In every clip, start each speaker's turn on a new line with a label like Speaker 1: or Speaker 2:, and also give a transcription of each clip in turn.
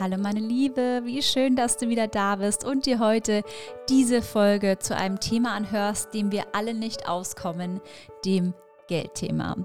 Speaker 1: Hallo meine Liebe, wie schön, dass du wieder da bist und dir heute diese Folge zu einem Thema anhörst, dem wir alle nicht auskommen, dem Geldthema.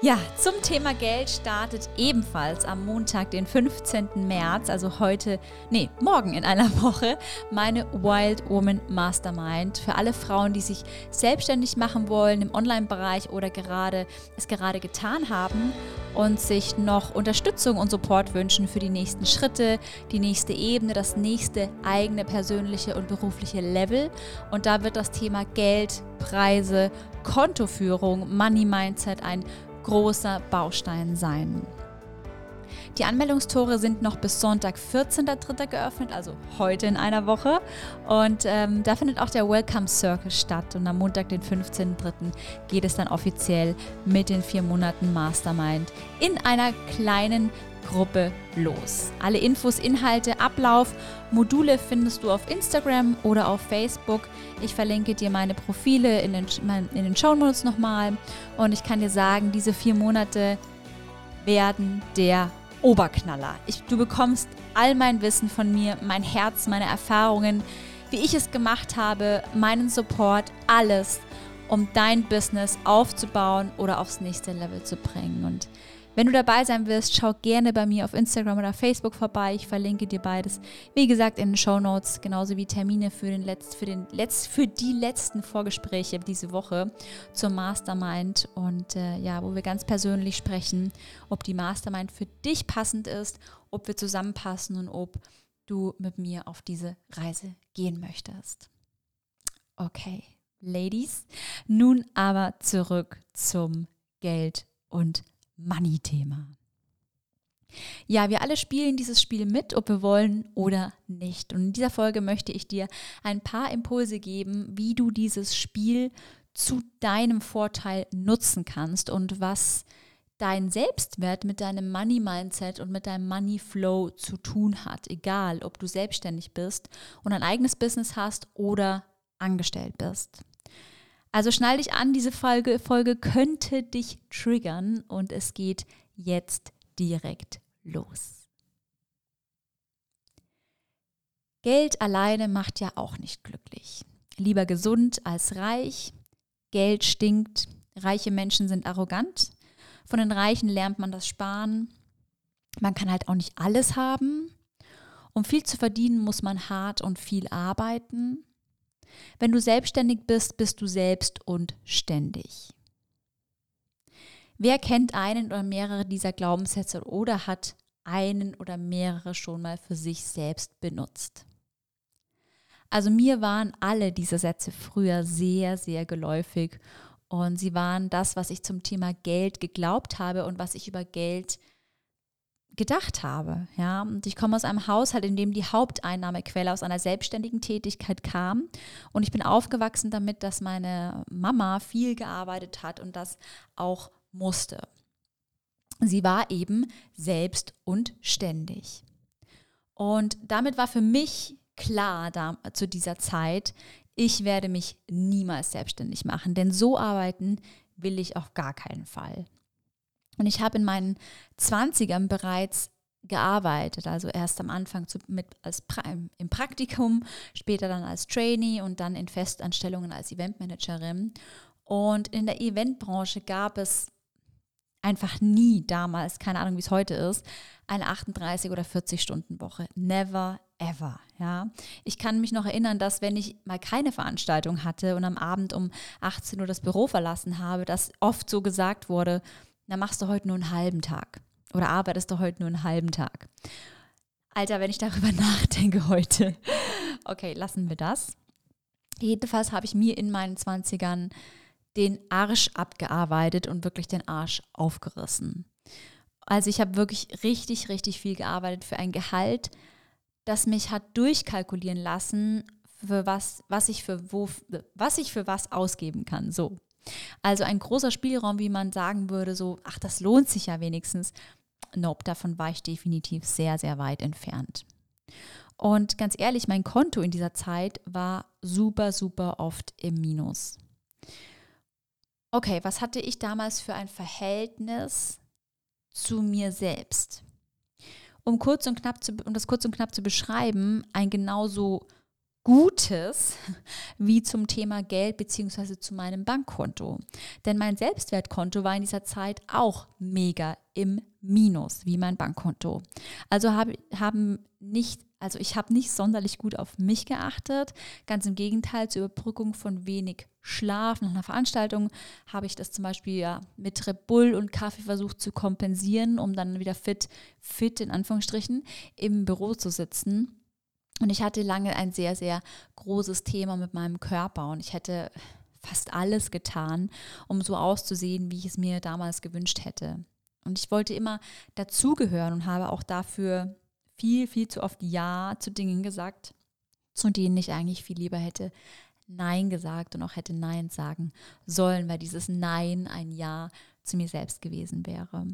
Speaker 1: Ja, zum Thema Geld startet ebenfalls am Montag, den 15. März, also heute, nee, morgen in einer Woche, meine Wild Woman Mastermind für alle Frauen, die sich selbstständig machen wollen im Online-Bereich oder gerade es gerade getan haben und sich noch Unterstützung und Support wünschen für die nächsten Schritte, die nächste Ebene, das nächste eigene persönliche und berufliche Level. Und da wird das Thema Geld, Preise, Kontoführung, Money Mindset ein großer Baustein sein. Die Anmeldungstore sind noch bis Sonntag, 14.03. geöffnet, also heute in einer Woche. Und ähm, da findet auch der Welcome Circle statt. Und am Montag, den 15.03. geht es dann offiziell mit den vier Monaten Mastermind in einer kleinen Gruppe los. Alle Infos, Inhalte, Ablauf, Module findest du auf Instagram oder auf Facebook. Ich verlinke dir meine Profile in den, in den Show Notes nochmal. Und ich kann dir sagen, diese vier Monate werden der Oberknaller. Ich, du bekommst all mein Wissen von mir, mein Herz, meine Erfahrungen, wie ich es gemacht habe, meinen Support, alles, um dein Business aufzubauen oder aufs nächste Level zu bringen. Und wenn du dabei sein willst, schau gerne bei mir auf Instagram oder Facebook vorbei. Ich verlinke dir beides. Wie gesagt, in den Show Notes, genauso wie Termine für, den Letz-, für, den Letz-, für die letzten Vorgespräche diese Woche zur Mastermind. Und äh, ja, wo wir ganz persönlich sprechen, ob die Mastermind für dich passend ist, ob wir zusammenpassen und ob du mit mir auf diese Reise gehen möchtest. Okay, Ladies, nun aber zurück zum Geld und Money-Thema. Ja, wir alle spielen dieses Spiel mit, ob wir wollen oder nicht. Und in dieser Folge möchte ich dir ein paar Impulse geben, wie du dieses Spiel zu deinem Vorteil nutzen kannst und was dein Selbstwert mit deinem Money Mindset und mit deinem Money Flow zu tun hat. Egal, ob du selbstständig bist und ein eigenes Business hast oder angestellt bist. Also schnall dich an, diese Folge, Folge könnte dich triggern und es geht jetzt direkt los. Geld alleine macht ja auch nicht glücklich. Lieber gesund als reich. Geld stinkt. Reiche Menschen sind arrogant. Von den Reichen lernt man das Sparen. Man kann halt auch nicht alles haben. Um viel zu verdienen, muss man hart und viel arbeiten. Wenn du selbstständig bist, bist du selbst und ständig. Wer kennt einen oder mehrere dieser Glaubenssätze oder hat einen oder mehrere schon mal für sich selbst benutzt? Also mir waren alle diese Sätze früher sehr, sehr geläufig und sie waren das, was ich zum Thema Geld geglaubt habe und was ich über Geld gedacht habe. Ja? Und ich komme aus einem Haushalt, in dem die Haupteinnahmequelle aus einer selbstständigen Tätigkeit kam. Und ich bin aufgewachsen damit, dass meine Mama viel gearbeitet hat und das auch musste. Sie war eben selbst und ständig. Und damit war für mich klar da, zu dieser Zeit, ich werde mich niemals selbstständig machen, denn so arbeiten will ich auf gar keinen Fall. Und ich habe in meinen 20ern bereits gearbeitet, also erst am Anfang zu, mit als pra im Praktikum, später dann als Trainee und dann in Festanstellungen als Eventmanagerin. Und in der Eventbranche gab es einfach nie damals, keine Ahnung, wie es heute ist, eine 38 oder 40 Stunden Woche. Never ever, ja. Ich kann mich noch erinnern, dass wenn ich mal keine Veranstaltung hatte und am Abend um 18 Uhr das Büro verlassen habe, dass oft so gesagt wurde, dann machst du heute nur einen halben Tag oder arbeitest du heute nur einen halben Tag. Alter, wenn ich darüber nachdenke heute. Okay, lassen wir das. Jedenfalls habe ich mir in meinen 20ern den Arsch abgearbeitet und wirklich den Arsch aufgerissen. Also ich habe wirklich richtig, richtig viel gearbeitet für ein Gehalt, das mich hat durchkalkulieren lassen, für was, was ich für wo, was ich für was ausgeben kann. So. Also ein großer Spielraum, wie man sagen würde, so, ach, das lohnt sich ja wenigstens. Nope, davon war ich definitiv sehr, sehr weit entfernt. Und ganz ehrlich, mein Konto in dieser Zeit war super, super oft im Minus. Okay, was hatte ich damals für ein Verhältnis zu mir selbst? um kurz und knapp zu, um das kurz und knapp zu beschreiben, ein genauso Gutes wie zum Thema Geld bzw. zu meinem Bankkonto. Denn mein Selbstwertkonto war in dieser Zeit auch mega im Minus wie mein Bankkonto. Also hab, haben nicht, also ich habe nicht sonderlich gut auf mich geachtet. Ganz im Gegenteil, zur Überbrückung von wenig Schlaf nach einer Veranstaltung habe ich das zum Beispiel ja mit Red Bull und Kaffee versucht zu kompensieren, um dann wieder fit, fit in Anführungsstrichen im Büro zu sitzen. Und ich hatte lange ein sehr, sehr großes Thema mit meinem Körper und ich hätte fast alles getan, um so auszusehen, wie ich es mir damals gewünscht hätte. Und ich wollte immer dazugehören und habe auch dafür viel, viel zu oft Ja zu Dingen gesagt, zu denen ich eigentlich viel lieber hätte Nein gesagt und auch hätte Nein sagen sollen, weil dieses Nein ein Ja zu mir selbst gewesen wäre.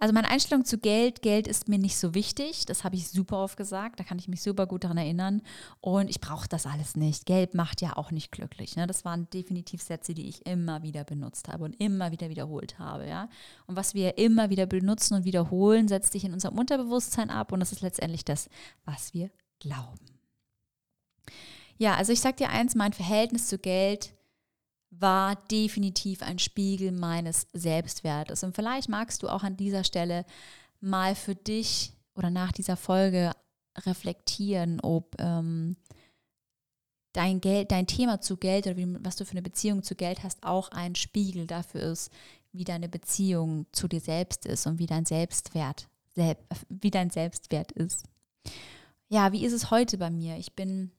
Speaker 1: Also meine Einstellung zu Geld, Geld ist mir nicht so wichtig, das habe ich super oft gesagt, da kann ich mich super gut daran erinnern und ich brauche das alles nicht. Geld macht ja auch nicht glücklich. Ne? Das waren definitiv Sätze, die ich immer wieder benutzt habe und immer wieder wiederholt habe. Ja? Und was wir immer wieder benutzen und wiederholen, setzt sich in unserem Unterbewusstsein ab und das ist letztendlich das, was wir glauben. Ja, also ich sage dir eins, mein Verhältnis zu Geld war definitiv ein Spiegel meines Selbstwertes. Und vielleicht magst du auch an dieser Stelle mal für dich oder nach dieser Folge reflektieren, ob ähm, dein Geld, dein Thema zu Geld oder wie, was du für eine Beziehung zu Geld hast, auch ein Spiegel dafür ist, wie deine Beziehung zu dir selbst ist und wie dein Selbstwert, wie dein Selbstwert ist. Ja, wie ist es heute bei mir? Ich bin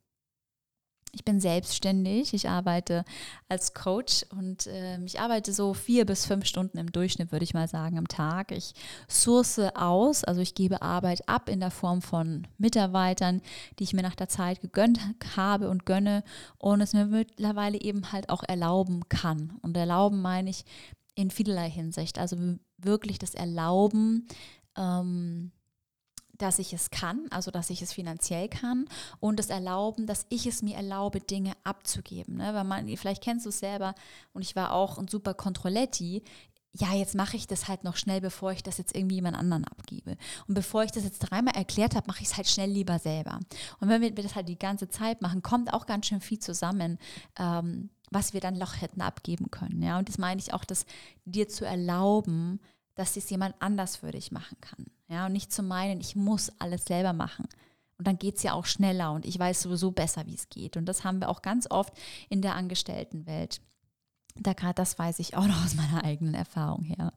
Speaker 1: ich bin selbstständig, ich arbeite als Coach und äh, ich arbeite so vier bis fünf Stunden im Durchschnitt, würde ich mal sagen, am Tag. Ich source aus, also ich gebe Arbeit ab in der Form von Mitarbeitern, die ich mir nach der Zeit gegönnt habe und gönne und es mir mittlerweile eben halt auch erlauben kann. Und erlauben meine ich in vielerlei Hinsicht, also wirklich das Erlauben, ähm, dass ich es kann, also dass ich es finanziell kann und das Erlauben, dass ich es mir erlaube, Dinge abzugeben. Ne? Weil man, vielleicht kennst du es selber und ich war auch ein super Controletti. Ja, jetzt mache ich das halt noch schnell, bevor ich das jetzt irgendwie jemand anderen abgebe. Und bevor ich das jetzt dreimal erklärt habe, mache ich es halt schnell lieber selber. Und wenn wir das halt die ganze Zeit machen, kommt auch ganz schön viel zusammen. Ähm, was wir dann noch hätten abgeben können. Ja? Und das meine ich auch, das dir zu erlauben, dass es jemand anders für dich machen kann. Ja, und nicht zu meinen, ich muss alles selber machen. Und dann geht es ja auch schneller und ich weiß sowieso besser, wie es geht. Und das haben wir auch ganz oft in der Angestelltenwelt. Da gerade das weiß ich auch noch aus meiner eigenen Erfahrung her.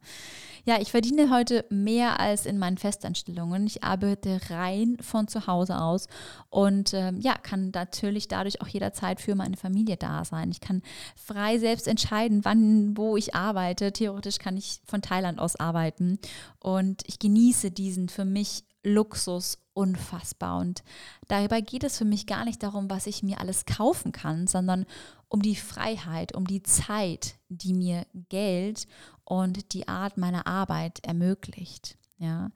Speaker 1: Ja, ich verdiene heute mehr als in meinen Festanstellungen. Ich arbeite rein von zu Hause aus und ähm, ja, kann natürlich dadurch auch jederzeit für meine Familie da sein. Ich kann frei selbst entscheiden, wann, wo ich arbeite. Theoretisch kann ich von Thailand aus arbeiten und ich genieße diesen für mich Luxus unfassbar. Und dabei geht es für mich gar nicht darum, was ich mir alles kaufen kann, sondern um die Freiheit, um die Zeit, die mir Geld und die Art meiner Arbeit ermöglicht. Ja.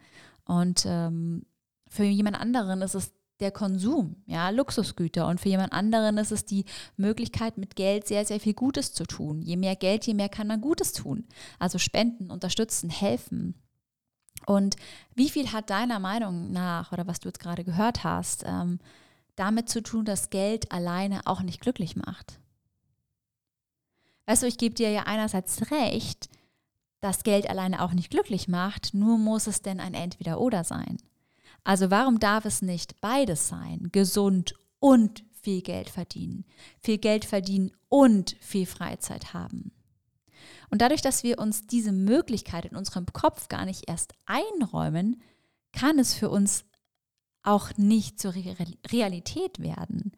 Speaker 1: Und ähm, für jemand anderen ist es der Konsum, ja, Luxusgüter. Und für jemand anderen ist es die Möglichkeit, mit Geld sehr, sehr viel Gutes zu tun. Je mehr Geld, je mehr kann man Gutes tun. Also spenden, unterstützen, helfen. Und wie viel hat deiner Meinung nach, oder was du jetzt gerade gehört hast, ähm, damit zu tun, dass Geld alleine auch nicht glücklich macht? Weißt du, ich gebe dir ja einerseits recht, dass Geld alleine auch nicht glücklich macht, nur muss es denn ein Entweder-Oder sein. Also warum darf es nicht beides sein? Gesund und viel Geld verdienen. Viel Geld verdienen und viel Freizeit haben. Und dadurch, dass wir uns diese Möglichkeit in unserem Kopf gar nicht erst einräumen, kann es für uns auch nicht zur Realität werden.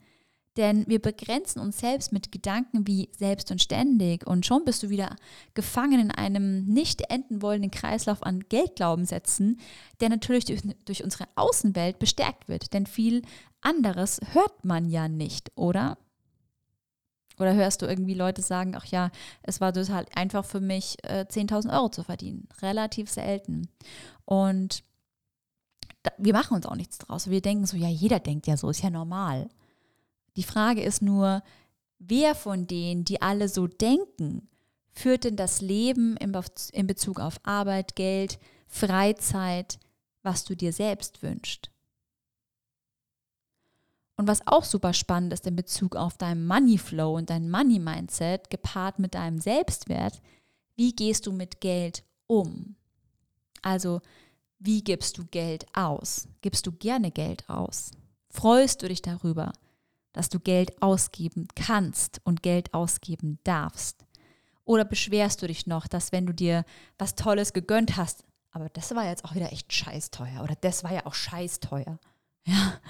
Speaker 1: Denn wir begrenzen uns selbst mit Gedanken wie selbst und ständig und schon bist du wieder gefangen in einem nicht enden wollenden Kreislauf an Geldglaubenssätzen, der natürlich durch, durch unsere Außenwelt bestärkt wird. Denn viel anderes hört man ja nicht, oder? Oder hörst du irgendwie Leute sagen, ach ja, es war total einfach für mich, äh, 10.000 Euro zu verdienen. Relativ selten. Und wir machen uns auch nichts draus. Wir denken so, ja, jeder denkt ja so, ist ja normal. Die Frage ist nur, wer von denen, die alle so denken, führt denn das Leben in Bezug auf Arbeit, Geld, Freizeit, was du dir selbst wünschst. Und was auch super spannend ist in Bezug auf dein Money Flow und dein Money Mindset, gepaart mit deinem Selbstwert, wie gehst du mit Geld um? Also, wie gibst du Geld aus? Gibst du gerne Geld aus? Freust du dich darüber, dass du Geld ausgeben kannst und Geld ausgeben darfst? Oder beschwerst du dich noch, dass wenn du dir was Tolles gegönnt hast, aber das war jetzt auch wieder echt scheiß teuer oder das war ja auch scheiß teuer. Ja,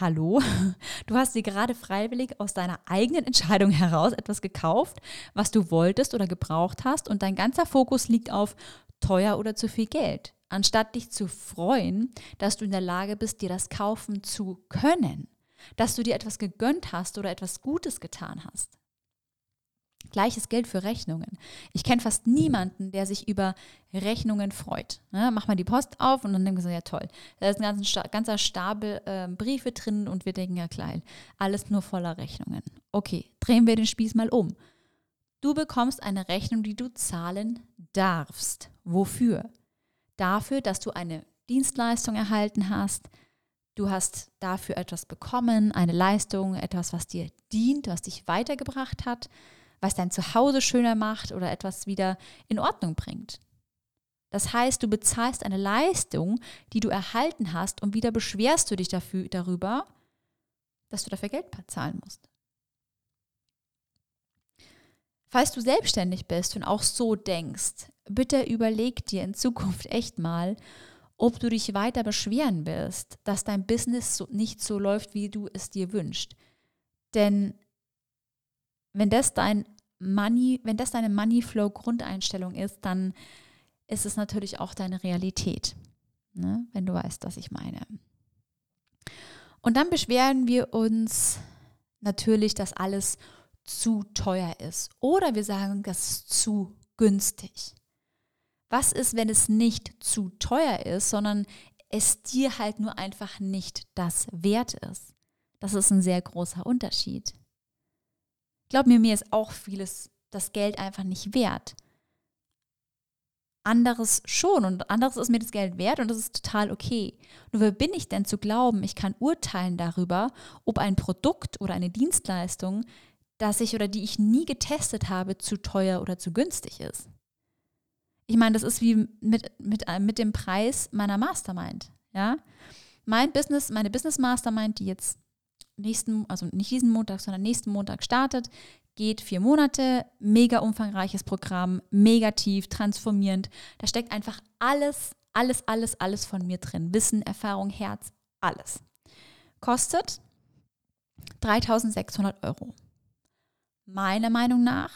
Speaker 1: hallo, du hast dir gerade freiwillig aus deiner eigenen Entscheidung heraus etwas gekauft, was du wolltest oder gebraucht hast und dein ganzer Fokus liegt auf teuer oder zu viel Geld, anstatt dich zu freuen, dass du in der Lage bist, dir das kaufen zu können, dass du dir etwas gegönnt hast oder etwas Gutes getan hast. Gleiches gilt für Rechnungen. Ich kenne fast niemanden, der sich über Rechnungen freut. Ja, mach mal die Post auf und dann denken wir so, ja toll. Da ist ein ganzer, ganzer Stapel äh, Briefe drin und wir denken, ja klein, alles nur voller Rechnungen. Okay, drehen wir den Spieß mal um. Du bekommst eine Rechnung, die du zahlen darfst. Wofür? Dafür, dass du eine Dienstleistung erhalten hast. Du hast dafür etwas bekommen, eine Leistung, etwas, was dir dient, was dich weitergebracht hat was dein Zuhause schöner macht oder etwas wieder in Ordnung bringt. Das heißt, du bezahlst eine Leistung, die du erhalten hast und wieder beschwerst du dich dafür, darüber, dass du dafür Geld zahlen musst. Falls du selbstständig bist und auch so denkst, bitte überleg dir in Zukunft echt mal, ob du dich weiter beschweren wirst, dass dein Business so nicht so läuft, wie du es dir wünschst. Denn wenn das dein Money, wenn das deine Money Flow Grundeinstellung ist, dann ist es natürlich auch deine Realität, ne? wenn du weißt, was ich meine. Und dann beschweren wir uns natürlich, dass alles zu teuer ist. Oder wir sagen, das ist zu günstig. Was ist, wenn es nicht zu teuer ist, sondern es dir halt nur einfach nicht das wert ist? Das ist ein sehr großer Unterschied. Glaub mir, mir ist auch vieles das Geld einfach nicht wert. Anderes schon und anderes ist mir das Geld wert und das ist total okay. Nur wer bin ich denn zu glauben, ich kann urteilen darüber, ob ein Produkt oder eine Dienstleistung, das ich oder die ich nie getestet habe, zu teuer oder zu günstig ist? Ich meine, das ist wie mit, mit, äh, mit dem Preis meiner Mastermind. Ja? Mein Business, meine Business Mastermind, die jetzt nächsten, also nicht diesen Montag, sondern nächsten Montag startet, geht vier Monate, mega umfangreiches Programm, mega tief, transformierend. Da steckt einfach alles, alles, alles, alles von mir drin. Wissen, Erfahrung, Herz, alles. Kostet 3600 Euro. Meiner Meinung nach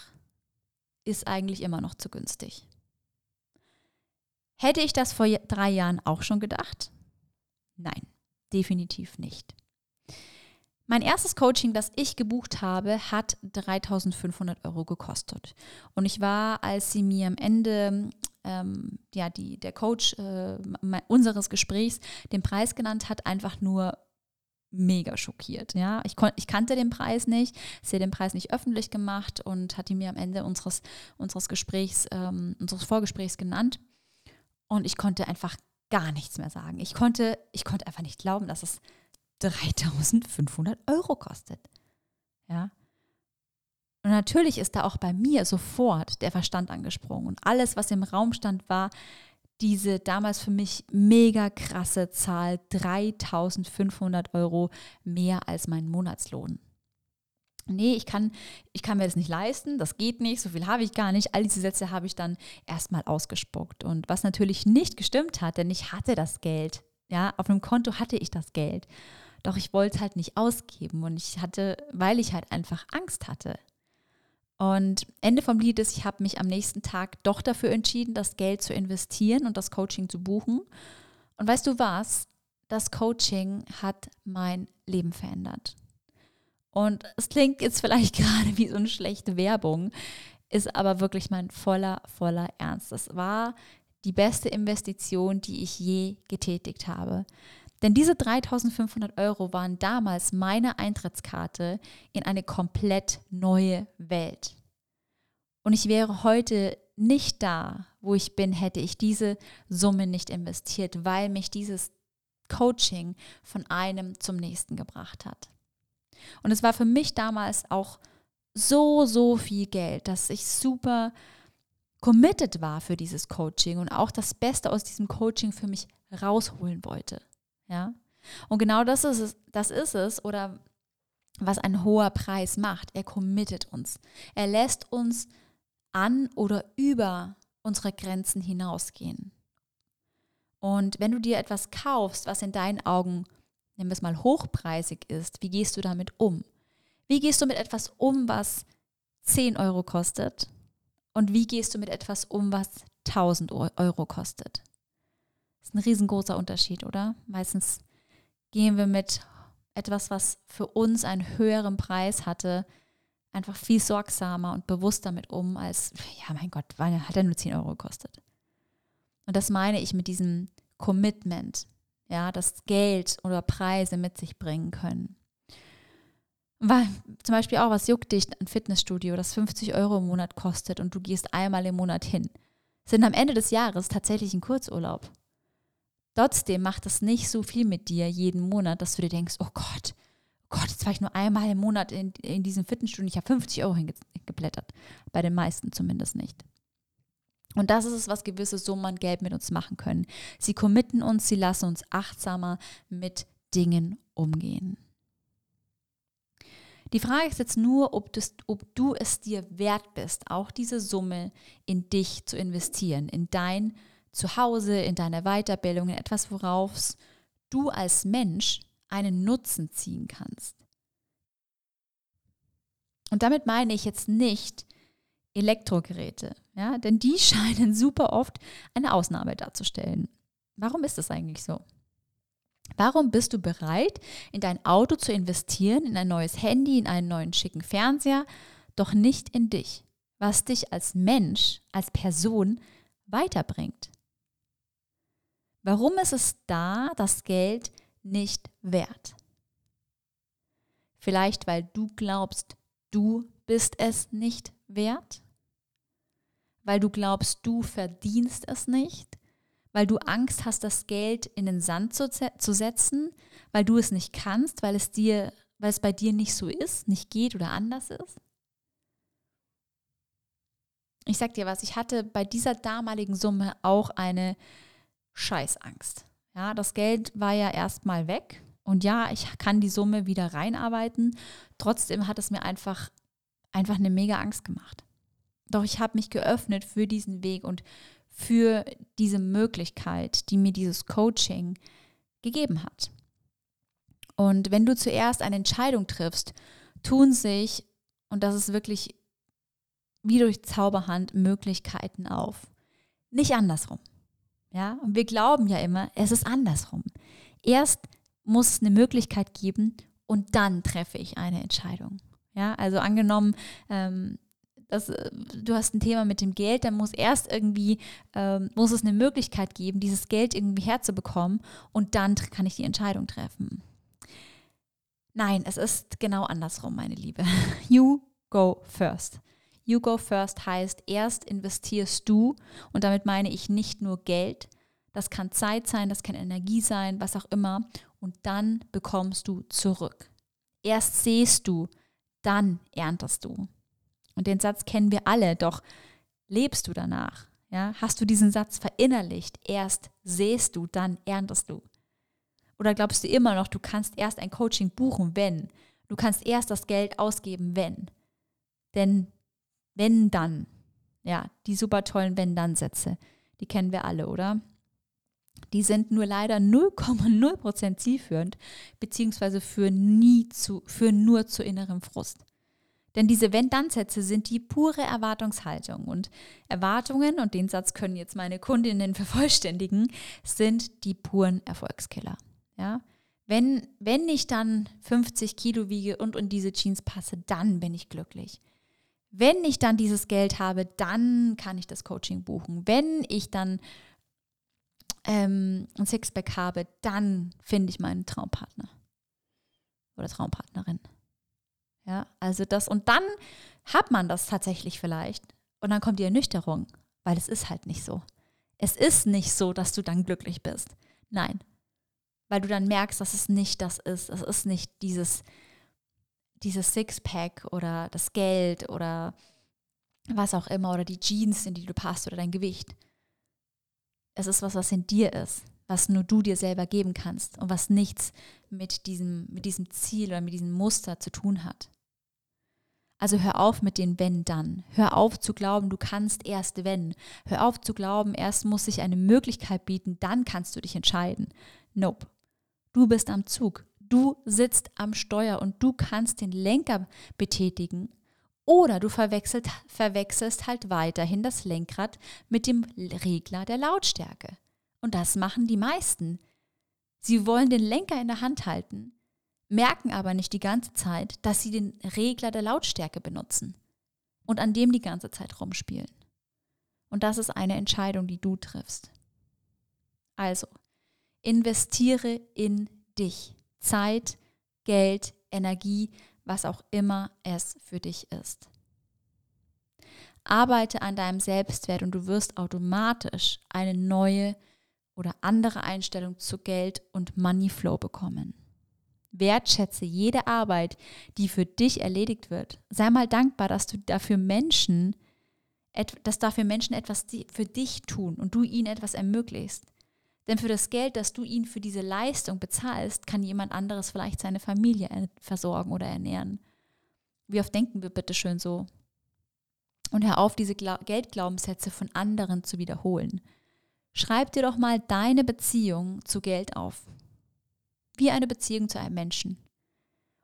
Speaker 1: ist eigentlich immer noch zu günstig. Hätte ich das vor drei Jahren auch schon gedacht? Nein, definitiv nicht. Mein erstes Coaching, das ich gebucht habe, hat 3500 Euro gekostet. Und ich war, als sie mir am Ende, ähm, ja, die, der Coach äh, unseres Gesprächs den Preis genannt hat, einfach nur mega schockiert. Ja, ich, ich kannte den Preis nicht, sie hat den Preis nicht öffentlich gemacht und hat ihn mir am Ende unseres, unseres Gesprächs, ähm, unseres Vorgesprächs genannt. Und ich konnte einfach gar nichts mehr sagen. Ich konnte, ich konnte einfach nicht glauben, dass es 3500 Euro kostet. Ja. Und natürlich ist da auch bei mir sofort der Verstand angesprungen. Und alles, was im Raum stand, war diese damals für mich mega krasse Zahl, 3500 Euro mehr als mein Monatslohn. Nee, ich kann, ich kann mir das nicht leisten, das geht nicht, so viel habe ich gar nicht. All diese Sätze habe ich dann erstmal ausgespuckt. Und was natürlich nicht gestimmt hat, denn ich hatte das Geld. Ja, auf einem Konto hatte ich das Geld. Doch ich wollte es halt nicht ausgeben und ich hatte, weil ich halt einfach Angst hatte. Und Ende vom Lied ist, ich habe mich am nächsten Tag doch dafür entschieden, das Geld zu investieren und das Coaching zu buchen. Und weißt du was? Das Coaching hat mein Leben verändert. Und es klingt jetzt vielleicht gerade wie so eine schlechte Werbung, ist aber wirklich mein voller, voller Ernst. Das war die beste Investition, die ich je getätigt habe. Denn diese 3500 Euro waren damals meine Eintrittskarte in eine komplett neue Welt. Und ich wäre heute nicht da, wo ich bin, hätte ich diese Summe nicht investiert, weil mich dieses Coaching von einem zum nächsten gebracht hat. Und es war für mich damals auch so, so viel Geld, dass ich super committed war für dieses Coaching und auch das Beste aus diesem Coaching für mich rausholen wollte. Ja? Und genau das ist es, das ist es oder was ein hoher Preis macht. Er committet uns. Er lässt uns an oder über unsere Grenzen hinausgehen. Und wenn du dir etwas kaufst, was in deinen Augen, nennen wir es mal, hochpreisig ist, wie gehst du damit um? Wie gehst du mit etwas um, was 10 Euro kostet? Und wie gehst du mit etwas um, was 1000 Euro kostet? Ist ein riesengroßer Unterschied, oder? Meistens gehen wir mit etwas, was für uns einen höheren Preis hatte, einfach viel sorgsamer und bewusster damit um, als, ja, mein Gott, hat er nur 10 Euro gekostet. Und das meine ich mit diesem Commitment, ja, dass Geld oder Preise mit sich bringen können. Weil zum Beispiel auch, was juckt dich ein Fitnessstudio, das 50 Euro im Monat kostet und du gehst einmal im Monat hin, sind am Ende des Jahres tatsächlich ein Kurzurlaub. Trotzdem macht das nicht so viel mit dir jeden Monat, dass du dir denkst, oh Gott, oh Gott, jetzt war ich nur einmal im Monat in, in diesem Fitnessstudio, ich habe 50 Euro hingeblättert. Bei den meisten zumindest nicht. Und das ist es, was gewisse Summen Geld mit uns machen können. Sie committen uns, sie lassen uns achtsamer mit Dingen umgehen. Die Frage ist jetzt nur, ob, das, ob du es dir wert bist, auch diese Summe in dich zu investieren, in dein Zuhause, in deine Weiterbildung, in etwas, worauf du als Mensch einen Nutzen ziehen kannst. Und damit meine ich jetzt nicht Elektrogeräte, ja, denn die scheinen super oft eine Ausnahme darzustellen. Warum ist das eigentlich so? Warum bist du bereit, in dein Auto zu investieren, in ein neues Handy, in einen neuen schicken Fernseher, doch nicht in dich, was dich als Mensch, als Person weiterbringt? Warum ist es da das Geld nicht wert? Vielleicht, weil du glaubst, du bist es nicht wert? Weil du glaubst, du verdienst es nicht? weil du Angst hast, das Geld in den Sand zu, zu setzen, weil du es nicht kannst, weil es dir, weil es bei dir nicht so ist, nicht geht oder anders ist? Ich sag dir was, ich hatte bei dieser damaligen Summe auch eine Scheißangst. Ja, das Geld war ja erstmal weg und ja, ich kann die Summe wieder reinarbeiten. Trotzdem hat es mir einfach einfach eine mega Angst gemacht. Doch ich habe mich geöffnet für diesen Weg und für diese Möglichkeit, die mir dieses Coaching gegeben hat. Und wenn du zuerst eine Entscheidung triffst, tun sich, und das ist wirklich wie durch Zauberhand, Möglichkeiten auf. Nicht andersrum. Ja, und wir glauben ja immer, es ist andersrum. Erst muss es eine Möglichkeit geben und dann treffe ich eine Entscheidung. Ja, also angenommen, ähm, das, äh, du hast ein Thema mit dem Geld, dann muss erst irgendwie, ähm, muss es eine Möglichkeit geben, dieses Geld irgendwie herzubekommen und dann kann ich die Entscheidung treffen. Nein, es ist genau andersrum, meine Liebe. You go first. You go first heißt, erst investierst du und damit meine ich nicht nur Geld, das kann Zeit sein, das kann Energie sein, was auch immer und dann bekommst du zurück. Erst siehst du, dann erntest du. Und den Satz kennen wir alle, doch lebst du danach? Ja? Hast du diesen Satz verinnerlicht? Erst sähst du, dann erntest du. Oder glaubst du immer noch, du kannst erst ein Coaching buchen, wenn? Du kannst erst das Geld ausgeben, wenn? Denn wenn dann, ja, die super tollen Wenn-Dann-Sätze, die kennen wir alle, oder? Die sind nur leider 0,0% zielführend, beziehungsweise führen, nie zu, führen nur zu innerem Frust. Denn diese Wenn-Dann-Sätze sind die pure Erwartungshaltung. Und Erwartungen, und den Satz können jetzt meine Kundinnen vervollständigen, sind die puren Erfolgskiller. Ja? Wenn, wenn ich dann 50 Kilo wiege und in diese Jeans passe, dann bin ich glücklich. Wenn ich dann dieses Geld habe, dann kann ich das Coaching buchen. Wenn ich dann ähm, ein Sixpack habe, dann finde ich meinen Traumpartner oder Traumpartnerin. Ja, also das und dann hat man das tatsächlich vielleicht und dann kommt die Ernüchterung. weil es ist halt nicht so. Es ist nicht so, dass du dann glücklich bist. Nein, weil du dann merkst, dass es nicht das ist. Es ist nicht dieses, dieses Sixpack oder das Geld oder was auch immer oder die Jeans, in die du passt oder dein Gewicht. Es ist was, was in dir ist, was nur du dir selber geben kannst und was nichts mit diesem, mit diesem Ziel oder mit diesem Muster zu tun hat. Also hör auf mit den wenn dann. Hör auf zu glauben, du kannst erst wenn. Hör auf zu glauben, erst muss sich eine Möglichkeit bieten, dann kannst du dich entscheiden. Nope. Du bist am Zug. Du sitzt am Steuer und du kannst den Lenker betätigen oder du verwechselst halt weiterhin das Lenkrad mit dem Regler der Lautstärke. Und das machen die meisten. Sie wollen den Lenker in der Hand halten, merken aber nicht die ganze Zeit, dass sie den Regler der Lautstärke benutzen und an dem die ganze Zeit rumspielen. Und das ist eine Entscheidung, die du triffst. Also, investiere in dich. Zeit, Geld, Energie, was auch immer es für dich ist. Arbeite an deinem Selbstwert und du wirst automatisch eine neue oder andere Einstellung zu Geld und Moneyflow bekommen. Wertschätze jede Arbeit, die für dich erledigt wird. Sei mal dankbar, dass du dafür Menschen, dass dafür Menschen etwas für dich tun und du ihnen etwas ermöglicht. Denn für das Geld, das du ihnen für diese Leistung bezahlst, kann jemand anderes vielleicht seine Familie versorgen oder ernähren. Wie oft denken wir bitte schön so? Und hör auf, diese Geldglaubenssätze von anderen zu wiederholen. Schreib dir doch mal deine Beziehung zu Geld auf. Wie eine Beziehung zu einem Menschen.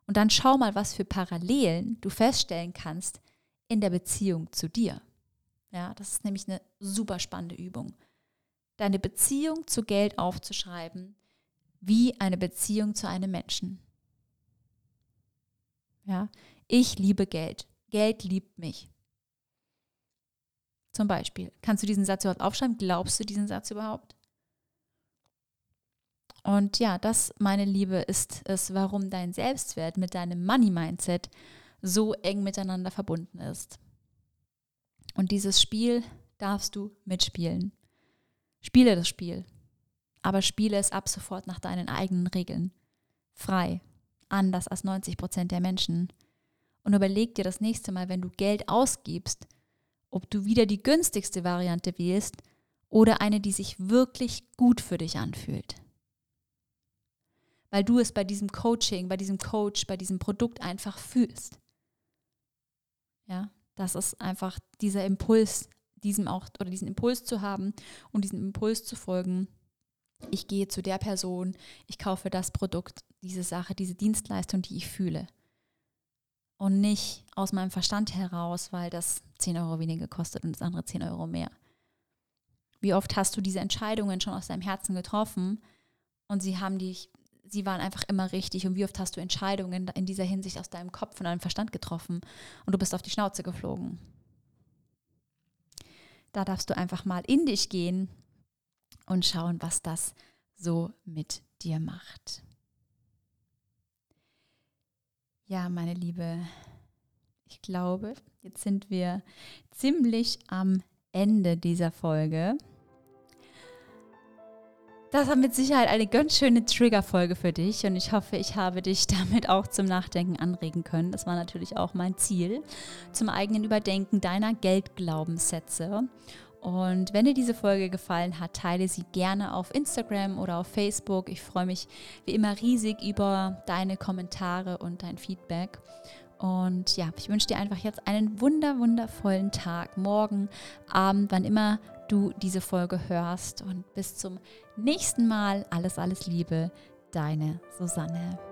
Speaker 1: Und dann schau mal, was für Parallelen du feststellen kannst in der Beziehung zu dir. Ja, das ist nämlich eine super spannende Übung deine Beziehung zu Geld aufzuschreiben, wie eine Beziehung zu einem Menschen. Ja, ich liebe Geld. Geld liebt mich. Zum Beispiel. Kannst du diesen Satz überhaupt aufschreiben? Glaubst du diesen Satz überhaupt? Und ja, das, meine Liebe, ist es, warum dein Selbstwert mit deinem Money-Mindset so eng miteinander verbunden ist. Und dieses Spiel darfst du mitspielen. Spiele das Spiel, aber spiele es ab sofort nach deinen eigenen Regeln. Frei, anders als 90 Prozent der Menschen. Und überleg dir das nächste Mal, wenn du Geld ausgibst, ob du wieder die günstigste Variante wählst oder eine, die sich wirklich gut für dich anfühlt. Weil du es bei diesem Coaching, bei diesem Coach, bei diesem Produkt einfach fühlst. Ja, das ist einfach dieser Impuls, diesem auch oder diesen Impuls zu haben und diesem Impuls zu folgen. Ich gehe zu der Person, ich kaufe das Produkt, diese Sache, diese Dienstleistung, die ich fühle. Und nicht aus meinem Verstand heraus, weil das 10 Euro weniger kostet und das andere 10 Euro mehr. Wie oft hast du diese Entscheidungen schon aus deinem Herzen getroffen und sie haben dich, sie waren einfach immer richtig. Und wie oft hast du Entscheidungen in dieser Hinsicht aus deinem Kopf und deinem Verstand getroffen und du bist auf die Schnauze geflogen. Da darfst du einfach mal in dich gehen und schauen, was das so mit dir macht. Ja, meine Liebe, ich glaube, jetzt sind wir ziemlich am Ende dieser Folge. Das war mit Sicherheit eine ganz schöne Trigger-Folge für dich und ich hoffe, ich habe dich damit auch zum Nachdenken anregen können. Das war natürlich auch mein Ziel, zum eigenen Überdenken deiner Geldglaubenssätze. Und wenn dir diese Folge gefallen hat, teile sie gerne auf Instagram oder auf Facebook. Ich freue mich wie immer riesig über deine Kommentare und dein Feedback. Und ja, ich wünsche dir einfach jetzt einen wunder, wundervollen Tag, morgen, Abend, wann immer du diese Folge hörst. Und bis zum nächsten Mal. Alles, alles Liebe, deine Susanne.